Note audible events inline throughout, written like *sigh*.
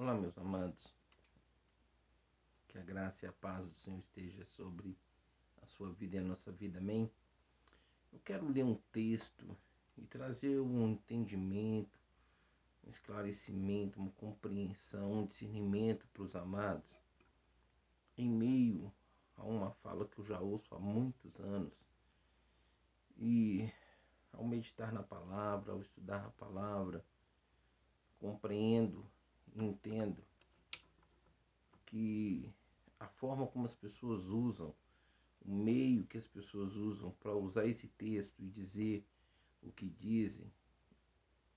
Olá, meus amados. Que a graça e a paz do Senhor esteja sobre a sua vida e a nossa vida. Amém? Eu quero ler um texto e trazer um entendimento, um esclarecimento, uma compreensão, um discernimento para os amados em meio a uma fala que eu já ouço há muitos anos. E ao meditar na palavra, ao estudar a palavra, compreendo entendo que a forma como as pessoas usam, o meio que as pessoas usam para usar esse texto e dizer o que dizem,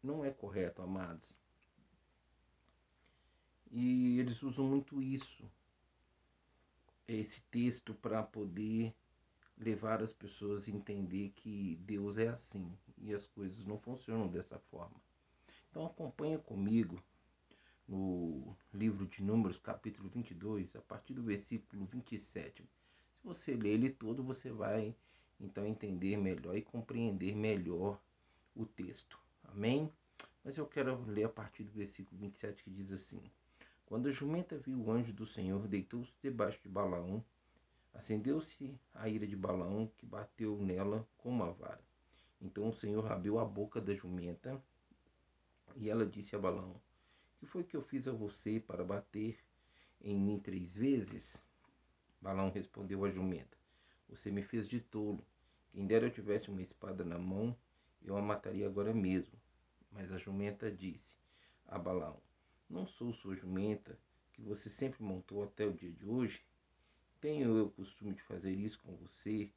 não é correto, amados. E eles usam muito isso, esse texto, para poder levar as pessoas a entender que Deus é assim e as coisas não funcionam dessa forma. Então acompanha comigo no livro de Números, capítulo 22, a partir do versículo 27. Se você ler ele todo, você vai então entender melhor e compreender melhor o texto. Amém? Mas eu quero ler a partir do versículo 27 que diz assim: Quando a jumenta viu o anjo do Senhor, deitou-se debaixo de Balaão, acendeu-se a ira de Balaão, que bateu nela com uma vara. Então o Senhor abriu a boca da jumenta, e ela disse a Balaão: que foi que eu fiz a você para bater em mim três vezes? Balão respondeu a jumenta. Você me fez de tolo. Quem dera eu tivesse uma espada na mão, eu a mataria agora mesmo. Mas a jumenta disse a Balão: Não sou sua jumenta, que você sempre montou até o dia de hoje? Tenho eu o costume de fazer isso com você?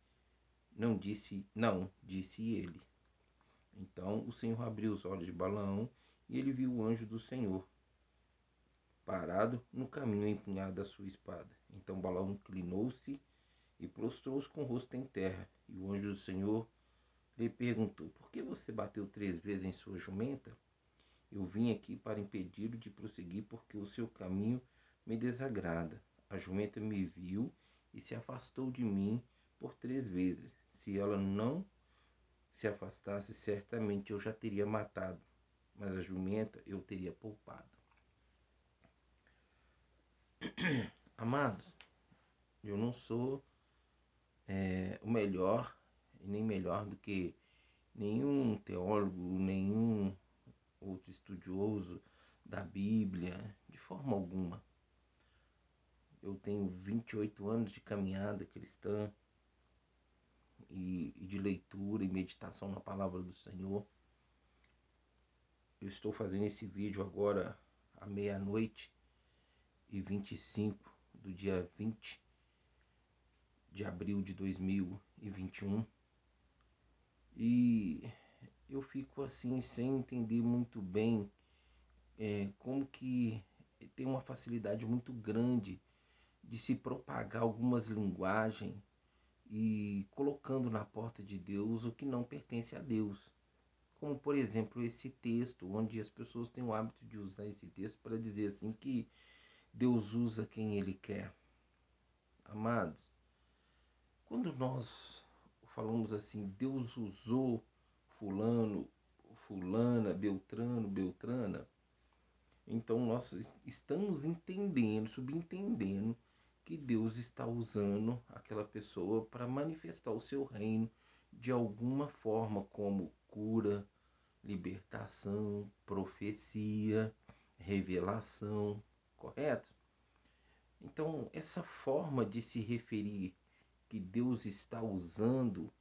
Não disse, não, disse ele. Então o Senhor abriu os olhos de Balaão e ele viu o anjo do Senhor parado no caminho empunhado a sua espada. Então Balaão inclinou-se e prostrou-se com o rosto em terra. E o anjo do Senhor lhe perguntou: Por que você bateu três vezes em sua jumenta? Eu vim aqui para impedi-lo de prosseguir, porque o seu caminho me desagrada. A jumenta me viu e se afastou de mim por três vezes. Se ela não se afastasse, certamente eu já teria matado, mas a jumenta eu teria poupado. *clears throat* Amados, eu não sou é, o melhor nem melhor do que nenhum teólogo, nenhum outro estudioso da Bíblia, de forma alguma. Eu tenho 28 anos de caminhada cristã e, e de leitura e meditação na palavra do Senhor. Eu estou fazendo esse vídeo agora à meia-noite e 25 do dia 20 de abril de 2021. E eu fico assim sem entender muito bem é, como que tem uma facilidade muito grande de se propagar algumas linguagens e colocando na porta de Deus o que não pertence a Deus. Como por exemplo esse texto, onde as pessoas têm o hábito de usar esse texto para dizer assim que Deus usa quem Ele quer. Amados, quando nós falamos assim, Deus usou Fulano, Fulana, Beltrano, Beltrana, então nós estamos entendendo, subentendendo que Deus está usando aquela pessoa para manifestar o seu reino de alguma forma, como cura, libertação, profecia, revelação correto? Então, essa forma de se referir que Deus está usando,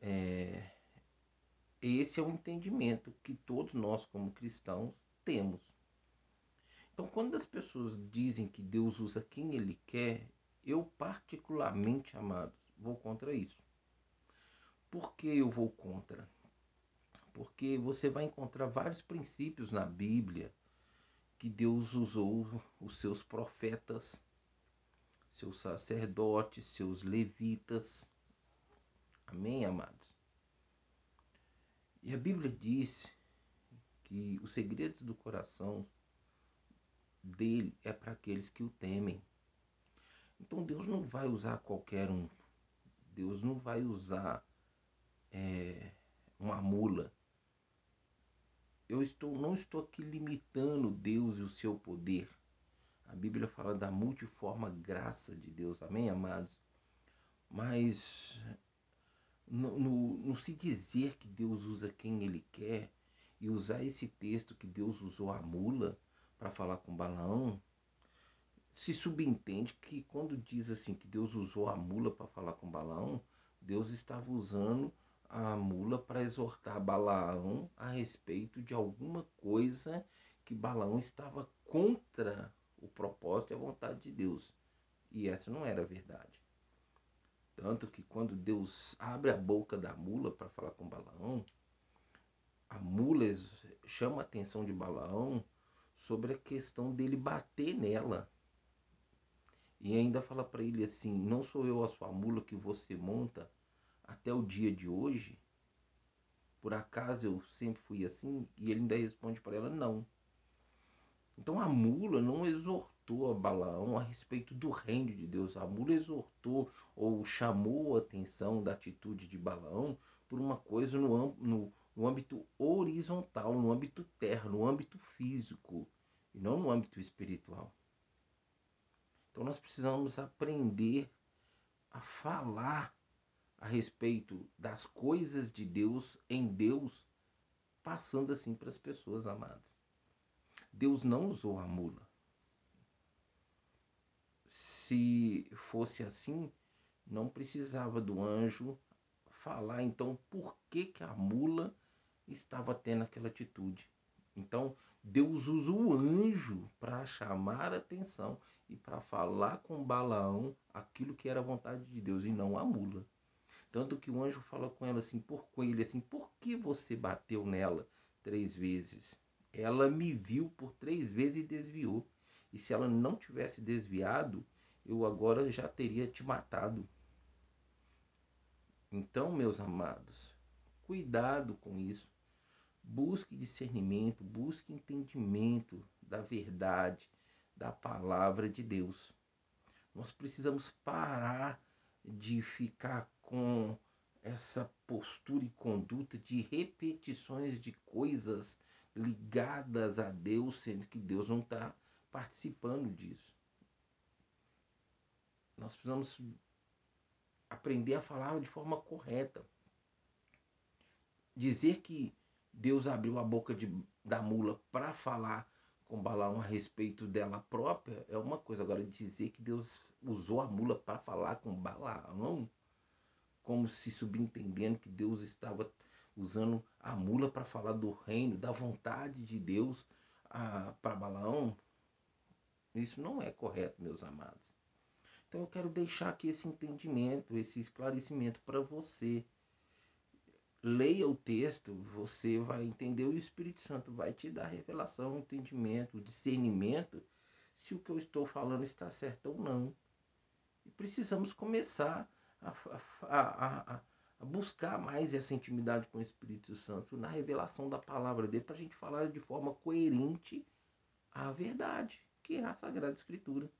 é, esse é o entendimento que todos nós, como cristãos, temos. Então, quando as pessoas dizem que Deus usa quem Ele quer, eu, particularmente, amados, vou contra isso. Por que eu vou contra? Porque você vai encontrar vários princípios na Bíblia que Deus usou os seus profetas, seus sacerdotes, seus levitas. Amém, amados? E a Bíblia diz que os segredos do coração dele é para aqueles que o temem. Então Deus não vai usar qualquer um. Deus não vai usar é, uma mula eu estou, não estou aqui limitando Deus e o seu poder. A Bíblia fala da multiforme graça de Deus, amém, amados? Mas não se dizer que Deus usa quem Ele quer e usar esse texto que Deus usou a mula para falar com Balaão, se subentende que quando diz assim que Deus usou a mula para falar com Balaão, Deus estava usando a mula para exortar Balaão a respeito de alguma coisa que Balaão estava contra o propósito e a vontade de Deus. E essa não era a verdade. Tanto que quando Deus abre a boca da mula para falar com Balaão, a mula chama a atenção de Balaão sobre a questão dele bater nela. E ainda fala para ele assim: Não sou eu a sua mula que você monta até o dia de hoje? Por acaso eu sempre fui assim? E ele ainda responde para ela: Não. Então a mula não exortou a Balaão a respeito do reino de Deus. A mula exortou ou chamou a atenção da atitude de Balaão por uma coisa no, no, no âmbito horizontal, no âmbito terra, no âmbito físico e não no âmbito espiritual. Então nós precisamos aprender a falar a respeito das coisas de Deus em Deus, passando assim para as pessoas amadas. Deus não usou a mula. Se fosse assim, não precisava do anjo falar então por que, que a mula estava tendo aquela atitude. Então, Deus usa o anjo para chamar a atenção e para falar com Balaão aquilo que era a vontade de Deus e não a mula. Tanto que o anjo fala com ela assim, por com ele assim, por que você bateu nela três vezes? Ela me viu por três vezes e desviou. E se ela não tivesse desviado, eu agora já teria te matado. Então, meus amados, cuidado com isso. Busque discernimento, busque entendimento da verdade, da palavra de Deus. Nós precisamos parar de ficar com essa postura e conduta de repetições de coisas ligadas a Deus, sendo que Deus não está participando disso. Nós precisamos aprender a falar de forma correta. Dizer que Deus abriu a boca de, da mula para falar com Balaão a respeito dela própria é uma coisa. Agora, dizer que Deus usou a mula para falar com Balaão, como se subentendendo que Deus estava usando a mula para falar do reino, da vontade de Deus para Balaão, isso não é correto, meus amados. Então eu quero deixar aqui esse entendimento, esse esclarecimento para você. Leia o texto, você vai entender, o Espírito Santo vai te dar revelação, entendimento, discernimento, se o que eu estou falando está certo ou não. E precisamos começar a, a, a, a buscar mais essa intimidade com o Espírito Santo na revelação da palavra dele, para a gente falar de forma coerente a verdade, que é a Sagrada Escritura.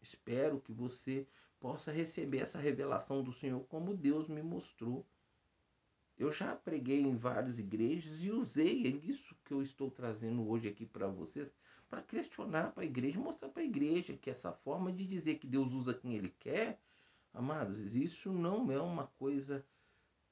Espero que você possa receber essa revelação do Senhor como Deus me mostrou. Eu já preguei em várias igrejas e usei isso que eu estou trazendo hoje aqui para vocês, para questionar para a igreja, mostrar para a igreja que essa forma de dizer que Deus usa quem Ele quer, amados, isso não é uma coisa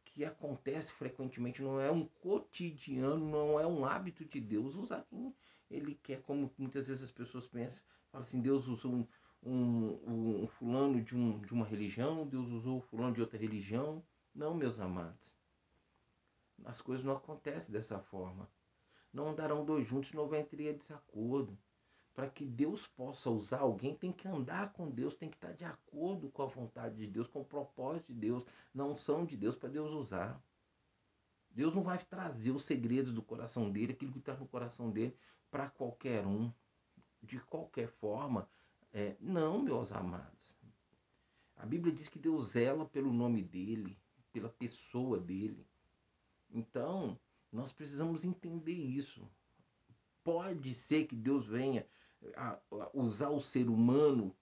que acontece frequentemente, não é um cotidiano, não é um hábito de Deus usar quem Ele quer, como muitas vezes as pessoas pensam, falam assim, Deus usou um, um, um fulano de, um, de uma religião, Deus usou fulano de outra religião. Não, meus amados. As coisas não acontecem dessa forma. Não andarão dois juntos, não vai entrar desacordo. Para que Deus possa usar alguém, tem que andar com Deus, tem que estar de acordo com a vontade de Deus, com o propósito de Deus, não são de Deus para Deus usar. Deus não vai trazer os segredos do coração dele, aquilo que está no coração dele, para qualquer um. De qualquer forma, é, não, meus amados. A Bíblia diz que Deus zela pelo nome dele, pela pessoa dele. Então, nós precisamos entender isso. Pode ser que Deus venha a, usar o ser humano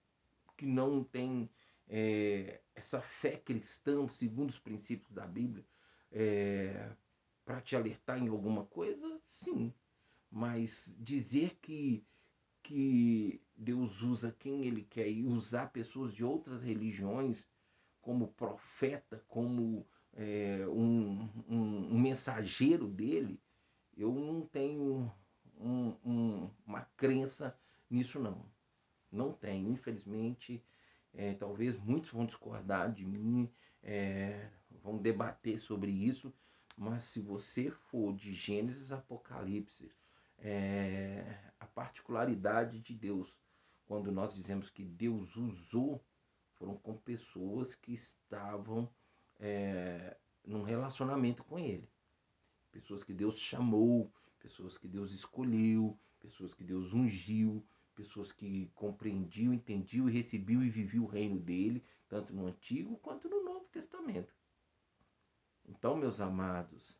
que não tem é, essa fé cristã, segundo os princípios da Bíblia, é, para te alertar em alguma coisa? Sim. Mas dizer que que Deus usa quem Ele quer e usar pessoas de outras religiões como profeta, como é, um, um, um, mensageiro dele, eu não tenho um, uma crença nisso não. Não tenho, infelizmente. É, talvez muitos vão discordar de mim, é, vão debater sobre isso, mas se você for de Gênesis Apocalipse, é, a particularidade de Deus, quando nós dizemos que Deus usou, foram com pessoas que estavam é, num relacionamento com Ele. Pessoas que Deus chamou, pessoas que Deus escolheu, pessoas que Deus ungiu, pessoas que compreendiam, entendiam e recebiam e viviam o reino dele, tanto no Antigo quanto no Novo Testamento. Então, meus amados,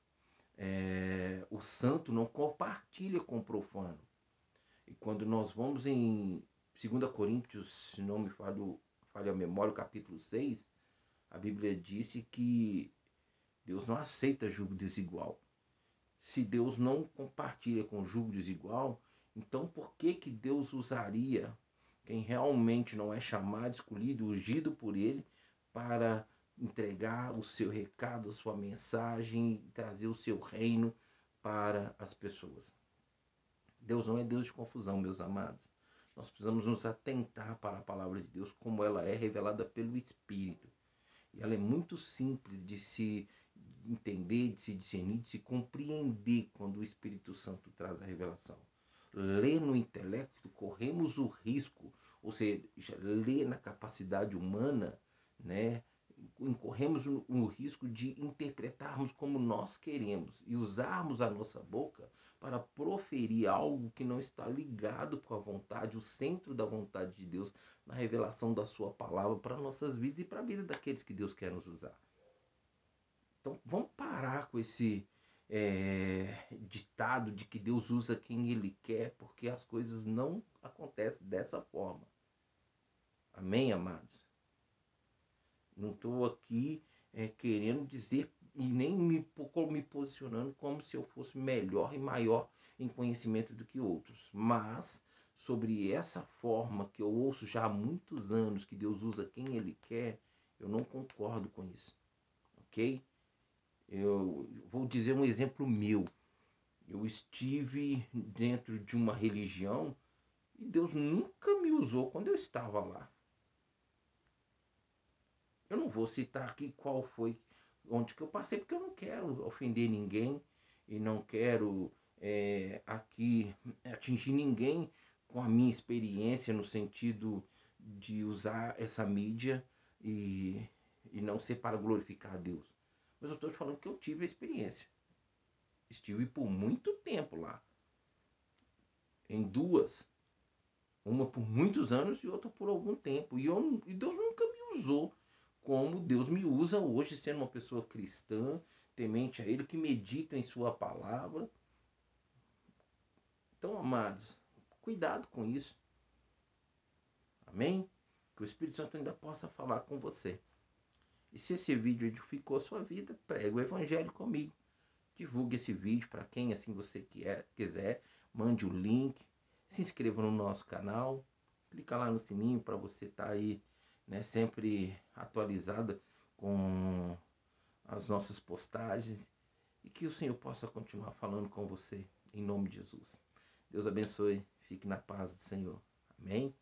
é, o santo não compartilha com o profano. E quando nós vamos em 2 Coríntios, se não me falho, falha a memória, capítulo 6, a Bíblia disse que Deus não aceita julgo desigual. Se Deus não compartilha com julgo desigual, então por que que Deus usaria quem realmente não é chamado, escolhido, ungido por ele para entregar o seu recado, a sua mensagem, trazer o seu reino para as pessoas? Deus não é Deus de confusão, meus amados. Nós precisamos nos atentar para a palavra de Deus como ela é revelada pelo Espírito. Ela é muito simples de se entender, de se discernir, de se compreender quando o Espírito Santo traz a revelação ler no intelecto, corremos o risco, ou seja, ler na capacidade humana, né? Incorremos no risco de interpretarmos como nós queremos e usarmos a nossa boca para proferir algo que não está ligado com a vontade, o centro da vontade de Deus, na revelação da Sua palavra para nossas vidas e para a vida daqueles que Deus quer nos usar. Então vamos parar com esse é, ditado de que Deus usa quem Ele quer, porque as coisas não acontecem dessa forma. Amém, amados? Não estou aqui é, querendo dizer e nem me, me posicionando como se eu fosse melhor e maior em conhecimento do que outros, mas sobre essa forma que eu ouço já há muitos anos que Deus usa quem Ele quer, eu não concordo com isso, ok? Eu vou dizer um exemplo meu. Eu estive dentro de uma religião e Deus nunca me usou quando eu estava lá. Eu não vou citar aqui qual foi, onde que eu passei, porque eu não quero ofender ninguém e não quero é, aqui atingir ninguém com a minha experiência no sentido de usar essa mídia e, e não ser para glorificar a Deus. Mas eu estou te falando que eu tive a experiência. Estive por muito tempo lá. Em duas. Uma por muitos anos e outra por algum tempo. E, eu, e Deus nunca me usou como Deus me usa hoje, sendo uma pessoa cristã, temente a Ele, que medita em Sua palavra. Então, amados, cuidado com isso. Amém? Que o Espírito Santo ainda possa falar com você. E se esse vídeo edificou a sua vida, pregue o evangelho comigo. Divulgue esse vídeo para quem assim você quiser. Mande o link. Se inscreva no nosso canal. Clica lá no sininho para você estar tá aí né, sempre atualizada com as nossas postagens. E que o Senhor possa continuar falando com você. Em nome de Jesus. Deus abençoe. Fique na paz do Senhor. Amém.